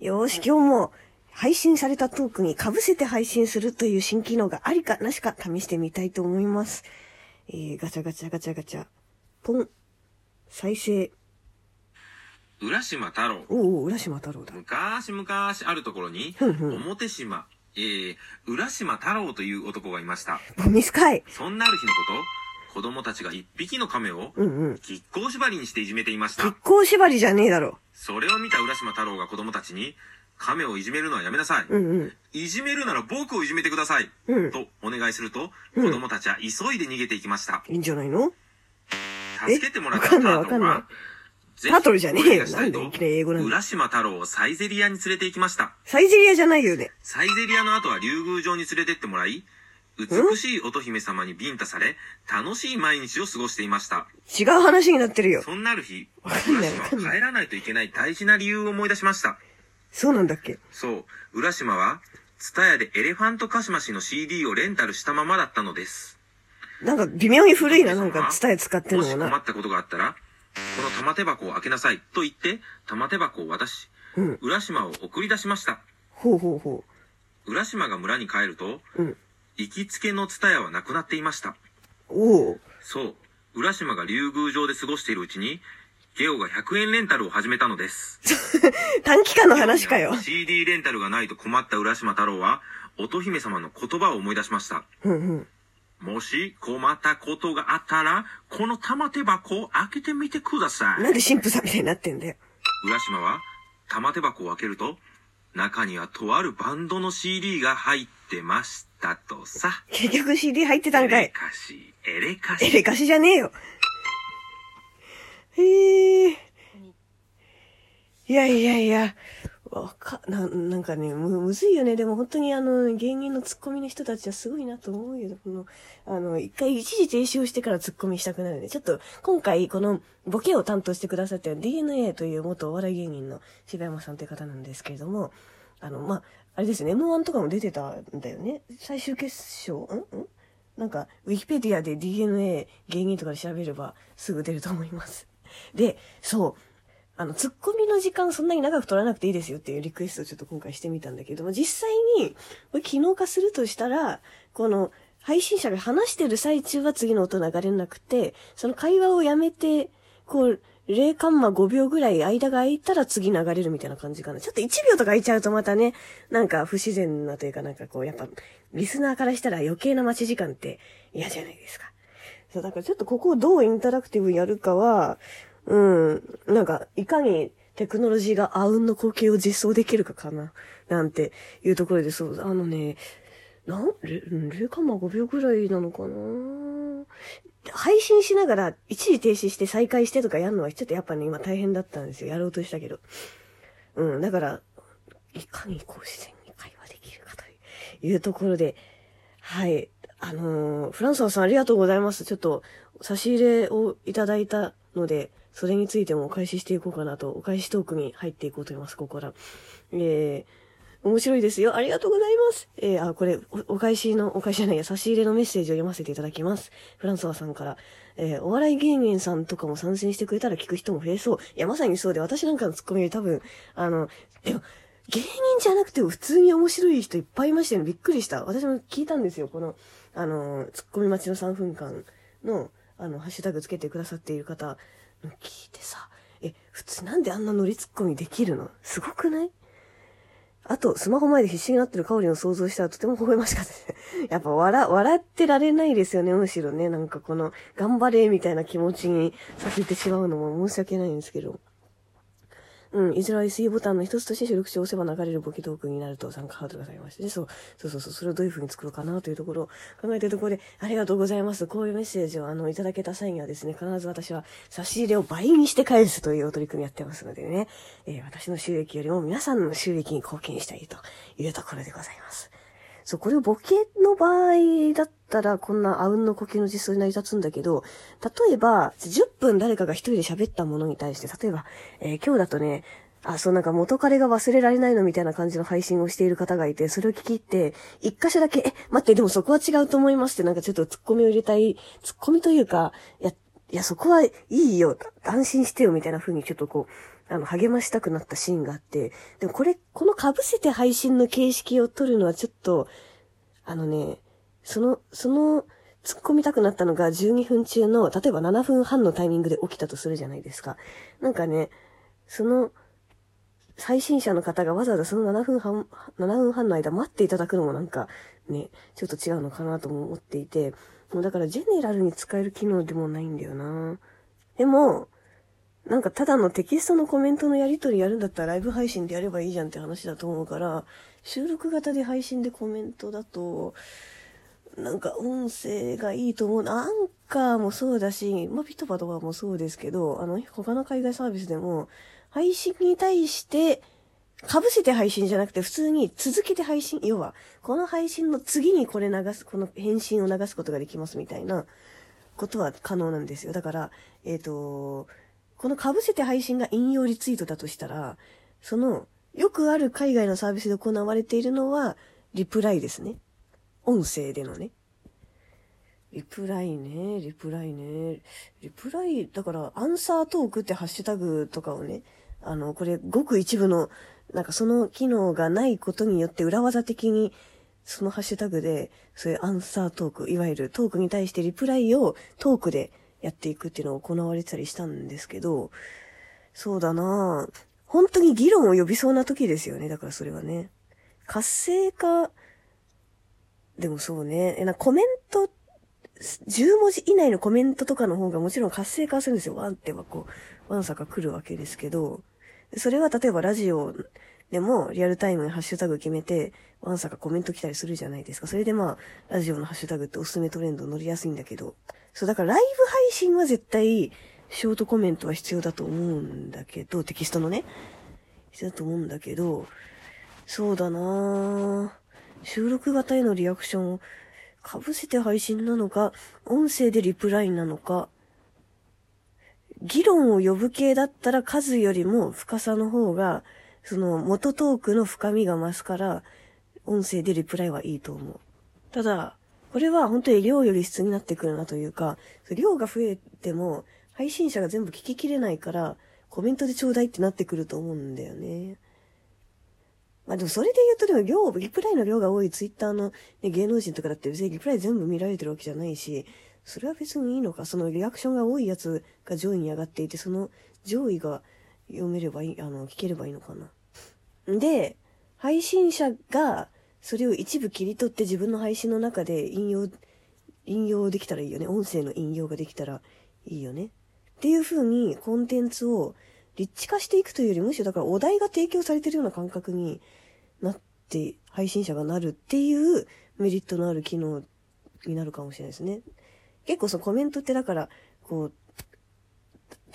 よーし、今日も配信されたトークに被せて配信するという新機能がありかなしか試してみたいと思います。えー、ガチャガチャガチャガチャ。ポン。再生。浦島太郎。おうおう、浦島太郎だ。昔々あるところに、ふんふん表島、えー、浦島太郎という男がいました。ボミスカイ。そんなある日のこと、子供たちが一匹の亀を、うんうん。亀甲縛りにしていじめていました実。行縛りじゃねえだろ。それを見た浦島太郎が子供たちに、亀をいじめるのはやめなさい。うんうん。いじめるなら僕をいじめてください。うんとお願いすると、うん子供たちは急いで逃げていきました。いいんじゃないの？助けてもらったわかんないタートルわかんないは、ぜひタートルじゃねえよなんでいきなり英語なんだ浦島太郎をサイゼリアに連れて行きました。サイゼリアじゃないよね。サイゼリアの後は竜宮城に連れてってもらい、美しい乙姫様にビンタされ、楽しい毎日を過ごしていました。違う話になってるよ。そんなある日、わかん浦島は帰らないといけない大事な理由を思い出しました。そうなんだっけ？そう、浦島は、ツタヤでエレファントカシマシの CD をレンタルしたままだったのです。なんか微妙に古いな、なんか伝え使ってんものもな。し困ったことがあったら、この玉手箱を開けなさいと言って、玉手箱を渡し、うん。浦島を送り出しました。ほうほうほ浦島が村に帰ると、う。うん。行きつけのツタヤはなくなっていました。おお。そう、浦島が竜宮城で過ごしているうちに、ゲオが100円レンタルを始めたのです。短期間の話かよ。CD レンタルがないと困った浦島太郎は、乙姫様の言葉を思い出しました。うんうん。もし困ったことがあったら、この玉手箱を開けてみてください。なんで神父さんみたいになってんだよ。浦島は玉手箱を開けると、中にはとあるバンドの CD が入ってましたとさ。結局 CD 入ってたんかエレい。カシ、エレカシ。エレカシじゃねえよ。へえ。いやいやいや。わか、な、なんかね、む、むずいよね。でも本当にあの、芸人のツッコミの人たちはすごいなと思うよ。この、あの、一回一時停止をしてからツッコミしたくなるね。ちょっと、今回この、ボケを担当してくださった DNA という元お笑い芸人の柴山さんという方なんですけれども、あの、まあ、あれですね、M1 とかも出てたんだよね。最終決勝？ん？ん？なんか、ウィキペディアで DNA 芸人とかで調べればすぐ出ると思います。で、そう。あの、ツッコミの時間そんなに長く取らなくていいですよっていうリクエストをちょっと今回してみたんだけども、実際に、これ機能化するとしたら、この、配信者が話してる最中は次の音流れなくて、その会話をやめて、こう、0カンマ5秒ぐらい間が空いたら次流れるみたいな感じかな。ちょっと1秒とか空いちゃうとまたね、なんか不自然なというかなんかこう、やっぱ、リスナーからしたら余計な待ち時間って嫌じゃないですか。そう、だからちょっとここをどうインタラクティブにやるかは、うん、なんか、いかにテクノロジーがあうんの光景を実装できるかかな、なんていうところで、そう、あのね、なん、れ0カンマ5秒ぐらいなのかな配信しながら一時停止して再開してとかやるのはちょっとやっぱね、今大変だったんですよ。やろうとしたけど。うん、だから、いかにこう自然に会話できるかというところで、はい。あのーフランソワさんありがとうございます。ちょっと、差し入れをいただいたので、それについてもお返ししていこうかなと、お返しトークに入っていこうと思います、ここから。えー、面白いですよ。ありがとうございます。えー、あ、これ、おお返しの、お返しじゃない、差し入れのメッセージを読ませていただきます。フランソワさんから。えー、お笑い芸人さんとかも参戦してくれたら聞く人も増えそう。いや、まさにそうで、私なんかのツッコミより多分、あの、でも、芸人じゃなくても普通に面白い人いっぱいいましたよね。びっくりした。私も聞いたんですよ。この、あの、ツッコミ待ちの3分間の、あの、ハッシュタグつけてくださっている方の聞いてさ、え、普通なんであんなノリツッコミできるの？すごくない？あと、スマホ前で必死になってる香りを想像したらとても微笑ましかったです。やっぱ笑、笑ってられないですよね、むしろね。なんかこの、頑張れみたいな気持ちにさせてしまうのも申し訳ないんですけど。うん、いずれは SE ボタンの一つとして収録中を押せば流れるボケトークになると参加ハードルがされまして、ね、そう、そうそうそう、それをどういう風に作ろうかなというところを考えているところで、ありがとうございます。こういうメッセージをあの、いただけた際にはですね、必ず私は差し入れを倍にして返すというお取り組みやってますのでね、えー私の収益よりも皆さんの収益に貢献したいというところでございます。そう、これをボケの場合だったら、こんなあうんの呼吸の実装に成り立つんだけど、例えば、10分誰かが一人で喋ったものに対して、例えば、えー今日だとね、あ、そうなんか元彼が忘れられないのみたいな感じの配信をしている方がいて、それを聞き入って、一箇所だけ、え、待って、でもそこは違うと思いますって、なんかちょっと突っ込みを入れたい、突っ込みというか、いや、いや、そこはいいよ、安心してよ、みたいな風にちょっとこう、あの、励ましたくなったシーンがあって、でもこれ、この被せて配信の形式を取るのはちょっと、あのね、その、その、突っ込みたくなったのが12分中の、例えば7分半のタイミングで起きたとするじゃないですか。なんかね、その、配信者の方がわざわざその7分半、7分半の間待っていただくのもなんかね、ちょっと違うのかなとも思っていて、もうだからジェネラルに使える機能でもないんだよな。でも、なんかただのテキストのコメントのやり取りやるんだったらライブ配信でやればいいじゃんって話だと思うから、収録型で配信でコメントだと、なんか音声がいいと思う。アンカーもそうだし、まあ、ピトパとかもそうですけど、あの、他の海外サービスでも、配信に対して、被せて配信じゃなくて普通に続けて配信、要は、この配信の次にこれ流す、この返信を流すことができますみたいなことは可能なんですよ。だから、えっ、と、この被せて配信が引用リツイートだとしたら、その、よくある海外のサービスで行われているのは、リプライですね。音声でのね。リプライね、リプライね。リプライ、だから、アンサートークってハッシュタグとかをね、あの、これ、ごく一部の、なんかその機能がないことによって裏技的に、そのハッシュタグで、そういうアンサートーク、いわゆるトークに対してリプライをトークでやっていくっていうのが行われてたりしたんですけど、そうだな本当に議論を呼びそうな時ですよね。だからそれはね。活性化、でもそうね。えなコメント、10文字以内のコメントとかの方がもちろん活性化するんですよ。ワンってはこう、ワンサか来るわけですけど、それは例えばラジオでもリアルタイムにハッシュタグ決めて、ワンサかコメント来たりするじゃないですか。それでまあ、ラジオのハッシュタグっておすすめトレンド乗りやすいんだけど、そう、だからライブ配信は絶対、ショートコメントは必要だと思うんだけど、テキストのね、必要だと思うんだけど、そうだなぁ。収録型へのリアクションを被せて配信なのか、音声でリプラインなのか、議論を呼ぶ系だったら数よりも深さの方が、その元トークの深みが増すから、音声でリプライはいいと思う。ただ、これは本当に量より質になってくるなというか、量が増えても、配信者が全部聞ききれないから、コメントでちょうだいってなってくると思うんだよね。まあでもそれで言うとでも量、リプライの量が多いツイッターの、ね、芸能人とかだって別にリプライ全部見られてるわけじゃないし、それは別にいいのか。そのリアクションが多いやつが上位に上がっていて、その上位が読めればいい、あの、聞ければいいのかな。で、配信者がそれを一部切り取って自分の配信の中で引用、引用できたらいいよね。音声の引用ができたらいいよね。っていう風にコンテンツを立地化していくというより、むしろだからお題が提供されてるような感覚になって、配信者がなるっていうメリットのある機能になるかもしれないですね。結構そのコメントってだから、こう、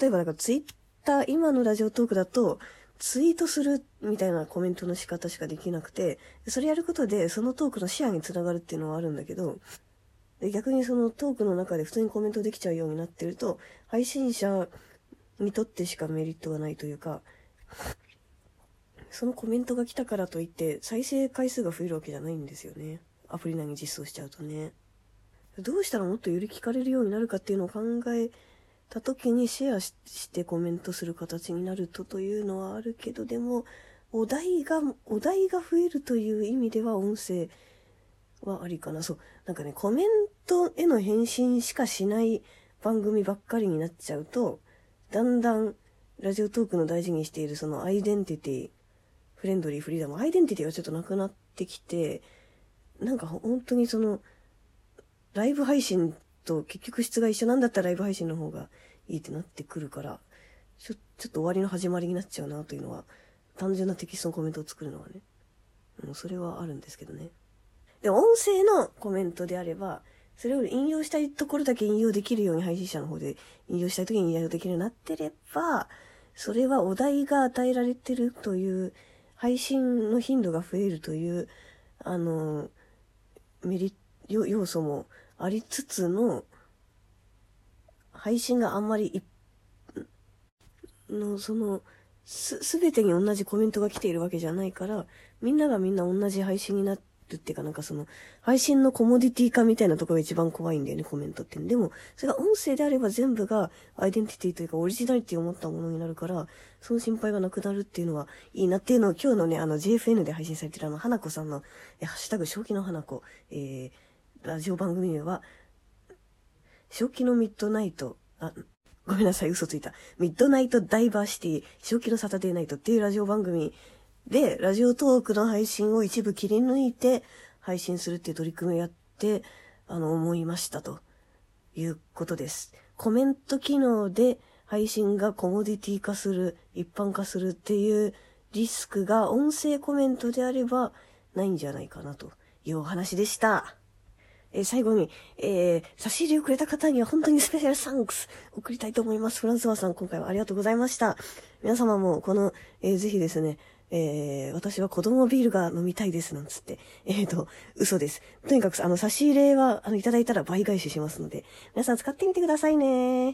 例えばだからツイッター、今のラジオトークだと、ツイートするみたいなコメントの仕方しかできなくて、それやることでそのトークの視野につながるっていうのはあるんだけど、で逆にそのトークの中で普通にコメントできちゃうようになってると、配信者にとってしかメリットがないというか、そのコメントが来たからといって再生回数が増えるわけじゃないんですよね。アプリ内に実装しちゃうとね。どうしたらもっとより聞かれるようになるかっていうのを考えた時にシェアしてコメントする形になるとというのはあるけど、でも、お題が、お題が増えるという意味では音声はありかな。そう。なんかね、コメントへの返信しかしない番組ばっかりになっちゃうと、だんだんラジオトークの大事にしているそのアイデンティティ、フレンドリー、フリーダム、アイデンティティがちょっとなくなってきて、なんか本当にその、ライブ配信と結局質が一緒なんだったらライブ配信の方がいいってなってくるから、ちょ、ちょっと終わりの始まりになっちゃうなというのは、単純なテキストのコメントを作るのはね。もうそれはあるんですけどね。で、音声のコメントであれば、それを引用したいところだけ引用できるように配信者の方で引用したい時に引用できるようになってれば、それはお題が与えられてるという、配信の頻度が増えるという、あの、メリット、要素もありつつの、配信があんまりい、の、その、す、すべてに同じコメントが来ているわけじゃないから、みんながみんな同じ配信になるっていうかなんかその、配信のコモディティ化みたいなところが一番怖いんだよね、コメントって。でも、それが音声であれば全部がアイデンティティというかオリジナリティを持ったものになるから、その心配がなくなるっていうのはいいなっていうのを今日のね、あの JFN で配信されてるあの、花子さんの、えハッシュタグ、正気の花子、えー、ラジオ番組名は、正気のミッドナイト、あ、ごめんなさい、嘘ついた。ミッドナイトダイバーシティ、正気のサタデーナイトっていうラジオ番組で、ラジオトークの配信を一部切り抜いて配信するっていう取り組みをやって、あの、思いましたということです。コメント機能で配信がコモディティ化する、一般化するっていうリスクが音声コメントであればないんじゃないかなというお話でした。えー、最後に、えー、差し入れをくれた方には本当にスペシャルサンクス 送りたいと思います。フランスワさん、今回はありがとうございました。皆様もこの、えー、ぜひですね、えー、私は子供ビールが飲みたいです、なんつって。えっ、ー、と、嘘です。とにかく、あの、差し入れは、あの、いただいたら倍返ししますので、皆さん使ってみてくださいね